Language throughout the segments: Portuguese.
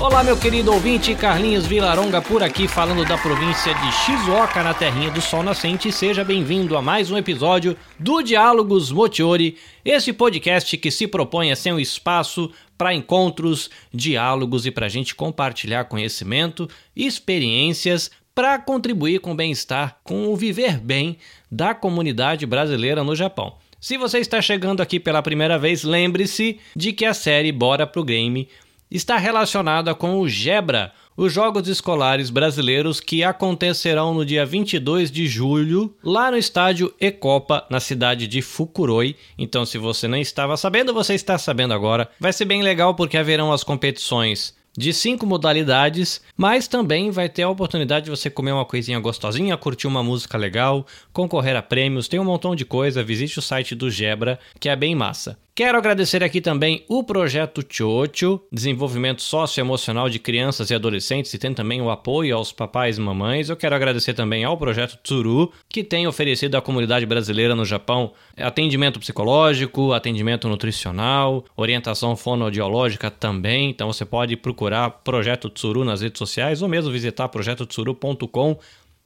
Olá, meu querido ouvinte, Carlinhos Vilaronga por aqui, falando da província de Shizuoka, na terrinha do Sol Nascente. Seja bem-vindo a mais um episódio do Diálogos Motiori, esse podcast que se propõe a ser um espaço para encontros, diálogos e para a gente compartilhar conhecimento, experiências, para contribuir com o bem-estar, com o viver bem da comunidade brasileira no Japão. Se você está chegando aqui pela primeira vez, lembre-se de que a série Bora pro Game está relacionada com o Gebra, os Jogos Escolares Brasileiros que acontecerão no dia 22 de julho, lá no estádio Ecopa, na cidade de Fukuroi. Então, se você não estava sabendo, você está sabendo agora. Vai ser bem legal porque haverão as competições de cinco modalidades, mas também vai ter a oportunidade de você comer uma coisinha gostosinha, curtir uma música legal, concorrer a prêmios, tem um montão de coisa. Visite o site do Gebra, que é bem massa. Quero agradecer aqui também o projeto Chocho, desenvolvimento socioemocional de crianças e adolescentes, e tem também o apoio aos papais e mamães. Eu quero agradecer também ao projeto Tsuru, que tem oferecido à comunidade brasileira no Japão atendimento psicológico, atendimento nutricional, orientação fonoaudiológica também. Então você pode procurar Projeto Tsuru nas redes sociais ou mesmo visitar projetotsuru.com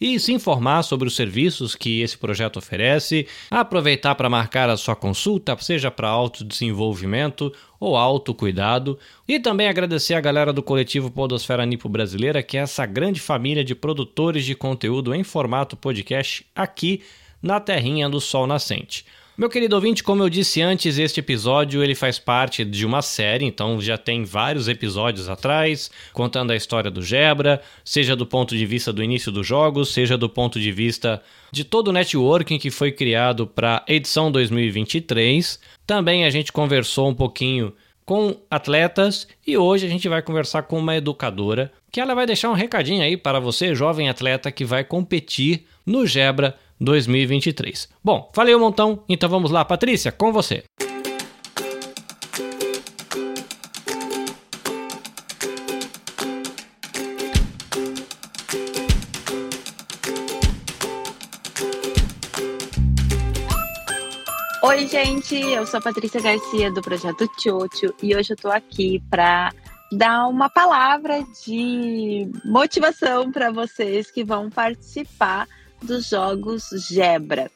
e se informar sobre os serviços que esse projeto oferece, aproveitar para marcar a sua consulta, seja para autodesenvolvimento ou autocuidado, e também agradecer a galera do coletivo Podosfera Nipo Brasileira, que é essa grande família de produtores de conteúdo em formato podcast aqui na terrinha do Sol Nascente. Meu querido ouvinte, como eu disse antes, este episódio ele faz parte de uma série, então já tem vários episódios atrás, contando a história do Gebra, seja do ponto de vista do início dos jogos, seja do ponto de vista de todo o networking que foi criado para edição 2023. Também a gente conversou um pouquinho com atletas e hoje a gente vai conversar com uma educadora que ela vai deixar um recadinho aí para você, jovem atleta que vai competir no Gebra 2023. Bom, falei um montão, então vamos lá, Patrícia, com você. Oi, gente, eu sou a Patrícia Garcia do projeto Tchotcho e hoje eu tô aqui para dar uma palavra de motivação para vocês que vão participar dos jogos Gebra.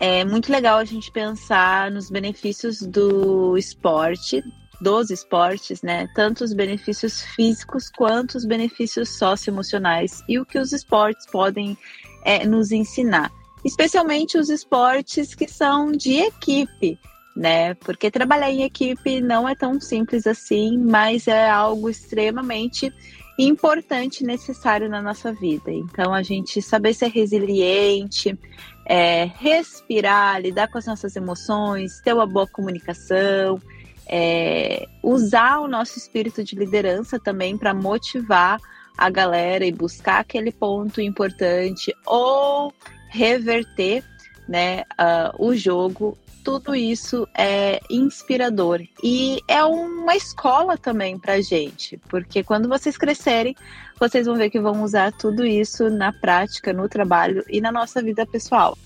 É muito legal a gente pensar nos benefícios do esporte, dos esportes, né? Tanto os benefícios físicos quanto os benefícios socioemocionais e o que os esportes podem é, nos ensinar. Especialmente os esportes que são de equipe, né? Porque trabalhar em equipe não é tão simples assim, mas é algo extremamente importante e necessário na nossa vida. Então, a gente saber ser resiliente, é, respirar, lidar com as nossas emoções, ter uma boa comunicação, é, usar o nosso espírito de liderança também para motivar a galera e buscar aquele ponto importante ou reverter né, uh, o jogo tudo isso é inspirador e é uma escola também para gente, porque quando vocês crescerem, vocês vão ver que vão usar tudo isso na prática, no trabalho e na nossa vida pessoal.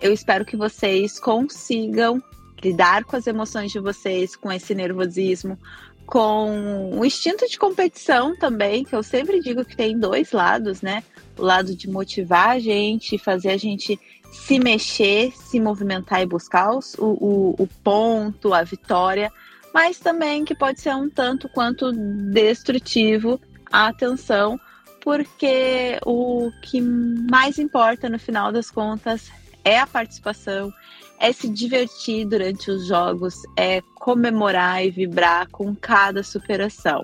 Eu espero que vocês consigam lidar com as emoções de vocês, com esse nervosismo, com o instinto de competição também, que eu sempre digo que tem dois lados, né? O lado de motivar a gente, fazer a gente se mexer, se movimentar e buscar os, o, o, o ponto, a vitória, mas também que pode ser um tanto quanto destrutivo a atenção, porque o que mais importa no final das contas é a participação, é se divertir durante os jogos, é comemorar e vibrar com cada superação.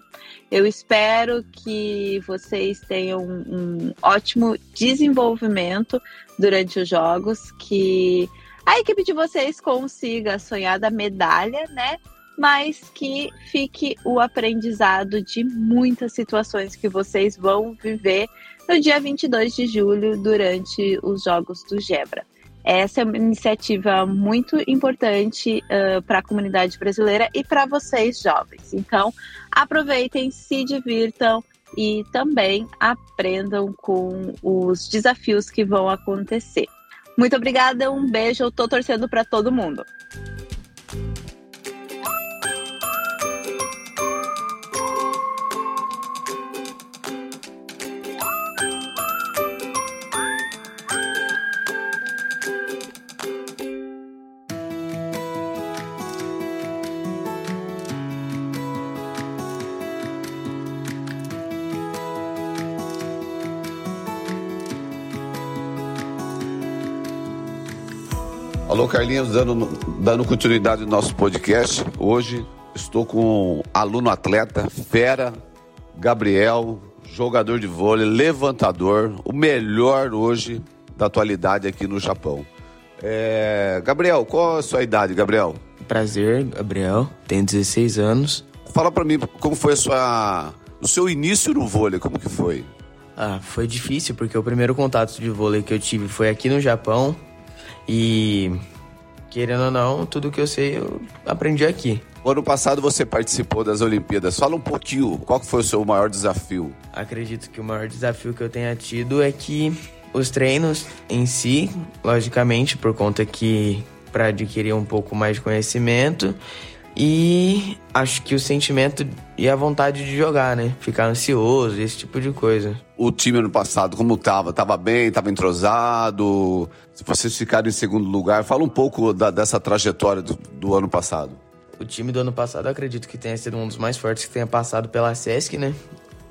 Eu espero que vocês tenham um ótimo desenvolvimento durante os jogos, que a equipe de vocês consiga sonhar da medalha, né? Mas que fique o aprendizado de muitas situações que vocês vão viver no dia 22 de julho durante os Jogos do Gebra. Essa é uma iniciativa muito importante uh, para a comunidade brasileira e para vocês jovens. Então, aproveitem, se divirtam e também aprendam com os desafios que vão acontecer. Muito obrigada, um beijo, eu estou torcendo para todo mundo. Alô, Carlinhos, dando, dando continuidade no nosso podcast. Hoje estou com um aluno atleta, fera, Gabriel, jogador de vôlei, levantador, o melhor hoje da atualidade aqui no Japão. É... Gabriel, qual a sua idade, Gabriel? Prazer, Gabriel, tenho 16 anos. Fala para mim como foi a sua... o seu início no vôlei, como que foi? Ah, foi difícil porque o primeiro contato de vôlei que eu tive foi aqui no Japão e querendo ou não, tudo que eu sei eu aprendi aqui. O ano passado você participou das Olimpíadas. Fala um pouquinho, qual foi o seu maior desafio? Acredito que o maior desafio que eu tenha tido é que os treinos em si, logicamente, por conta que para adquirir um pouco mais de conhecimento e acho que o sentimento e a vontade de jogar, né? Ficar ansioso, esse tipo de coisa. O time ano passado, como tava? Tava bem, tava entrosado? Se vocês ficaram em segundo lugar, fala um pouco da, dessa trajetória do, do, ano passado. O time do ano passado, acredito que tenha sido um dos mais fortes que tenha passado pela Sesc, né?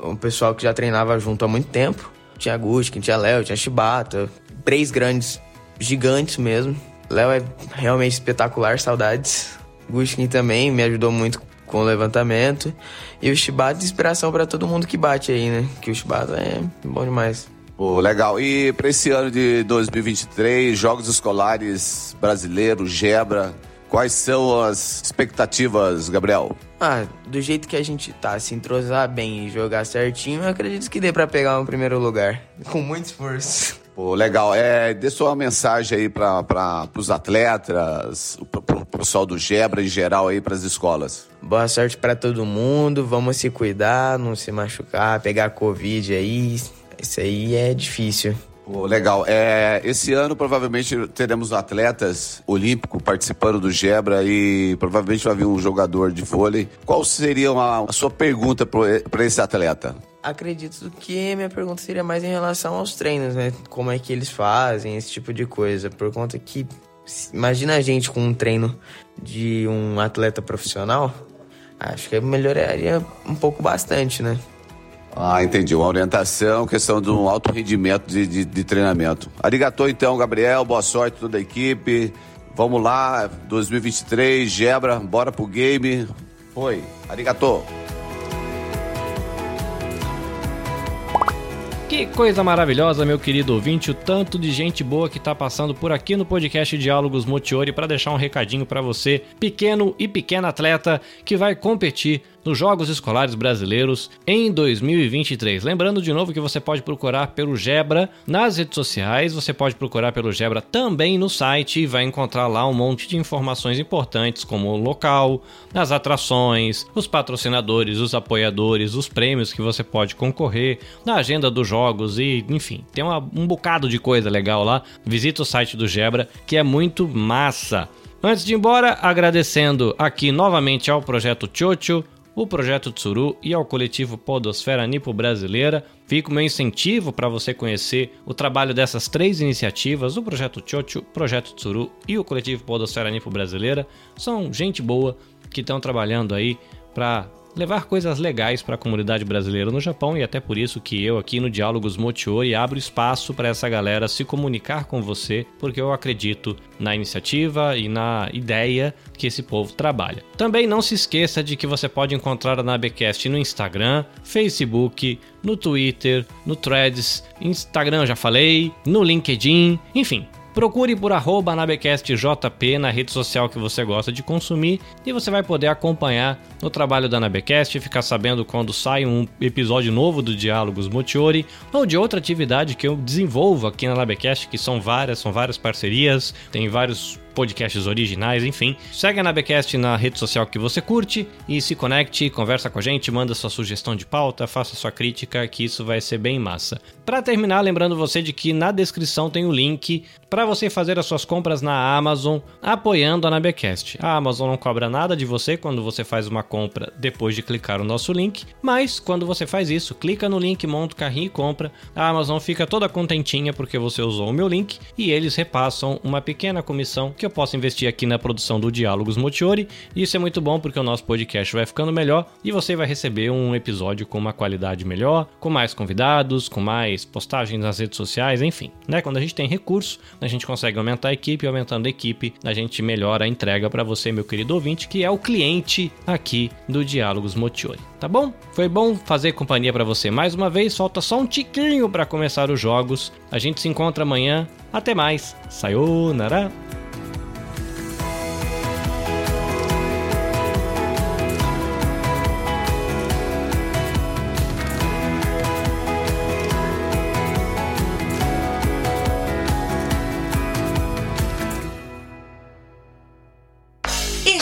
Um pessoal que já treinava junto há muito tempo. Tinha Guskin, tinha Léo, tinha Shibata. Três grandes, gigantes mesmo. Léo é realmente espetacular, saudades. Guskin também me ajudou muito com o levantamento. E o Shibata de inspiração para todo mundo que bate aí, né? Que o Shibata é bom demais. Pô, legal. E para esse ano de 2023, Jogos Escolares Brasileiros, Gebra, quais são as expectativas, Gabriel? Ah, do jeito que a gente tá, se entrosar bem e jogar certinho, eu acredito que dê para pegar um primeiro lugar. Com muito esforço. Pô, legal. É, dê sua mensagem aí para os atletas, para o pessoal do Gebra em geral aí, para as escolas. Boa sorte para todo mundo. Vamos se cuidar, não se machucar, pegar Covid aí. Isso aí é difícil. Legal. É, esse ano provavelmente teremos atletas olímpicos participando do Gebra e provavelmente vai vir um jogador de vôlei. Qual seria a sua pergunta para esse atleta? Acredito que minha pergunta seria mais em relação aos treinos, né? Como é que eles fazem, esse tipo de coisa. Por conta que, imagina a gente com um treino de um atleta profissional, acho que melhoraria um pouco bastante, né? Ah, entendi. Uma orientação, questão de um alto rendimento de, de, de treinamento. Arigatô, então, Gabriel. Boa sorte toda a equipe. Vamos lá, 2023, Gebra, bora pro game. Foi. Arigatô. Que coisa maravilhosa, meu querido ouvinte, o tanto de gente boa que tá passando por aqui no podcast Diálogos Motiori para deixar um recadinho para você, pequeno e pequena atleta que vai competir nos Jogos Escolares Brasileiros em 2023. Lembrando de novo que você pode procurar pelo Gebra nas redes sociais, você pode procurar pelo Gebra também no site e vai encontrar lá um monte de informações importantes como o local, as atrações, os patrocinadores, os apoiadores, os prêmios que você pode concorrer, na agenda dos jogos e, enfim, tem uma, um bocado de coisa legal lá. Visita o site do Gebra que é muito massa. Antes de ir embora, agradecendo aqui novamente ao projeto Chocho, o projeto Tsuru e ao coletivo Podosfera Nipo Brasileira. Fica o meu incentivo para você conhecer o trabalho dessas três iniciativas, o projeto Chocho, o projeto Tsuru e o coletivo Podosfera Nipo Brasileira. São gente boa que estão trabalhando aí para levar coisas legais para a comunidade brasileira no Japão e até por isso que eu aqui no Diálogos Mochiori abro espaço para essa galera se comunicar com você, porque eu acredito na iniciativa e na ideia que esse povo trabalha. Também não se esqueça de que você pode encontrar a Nabecast no Instagram, Facebook, no Twitter, no Threads, Instagram já falei, no LinkedIn, enfim, Procure por arroba na rede social que você gosta de consumir e você vai poder acompanhar o trabalho da Anabecast e ficar sabendo quando sai um episódio novo do Diálogos Motiori ou de outra atividade que eu desenvolvo aqui na Anabecast, que são várias, são várias parcerias, tem vários podcasts originais, enfim. Segue a Nabecast na rede social que você curte e se conecte, conversa com a gente, manda sua sugestão de pauta, faça sua crítica, que isso vai ser bem massa. Para terminar, lembrando você de que na descrição tem o link para você fazer as suas compras na Amazon apoiando a Nabecast. A Amazon não cobra nada de você quando você faz uma compra depois de clicar no nosso link, mas quando você faz isso, clica no link, monta o carrinho e compra, a Amazon fica toda contentinha porque você usou o meu link e eles repassam uma pequena comissão que eu eu possa investir aqui na produção do Diálogos Motiori. E isso é muito bom porque o nosso podcast vai ficando melhor e você vai receber um episódio com uma qualidade melhor, com mais convidados, com mais postagens nas redes sociais, enfim. Né? Quando a gente tem recurso, a gente consegue aumentar a equipe, aumentando a equipe, a gente melhora a entrega para você, meu querido ouvinte, que é o cliente aqui do Diálogos Motiori. Tá bom? Foi bom fazer companhia para você mais uma vez. Falta só um tiquinho para começar os jogos. A gente se encontra amanhã. Até mais. Sayonara.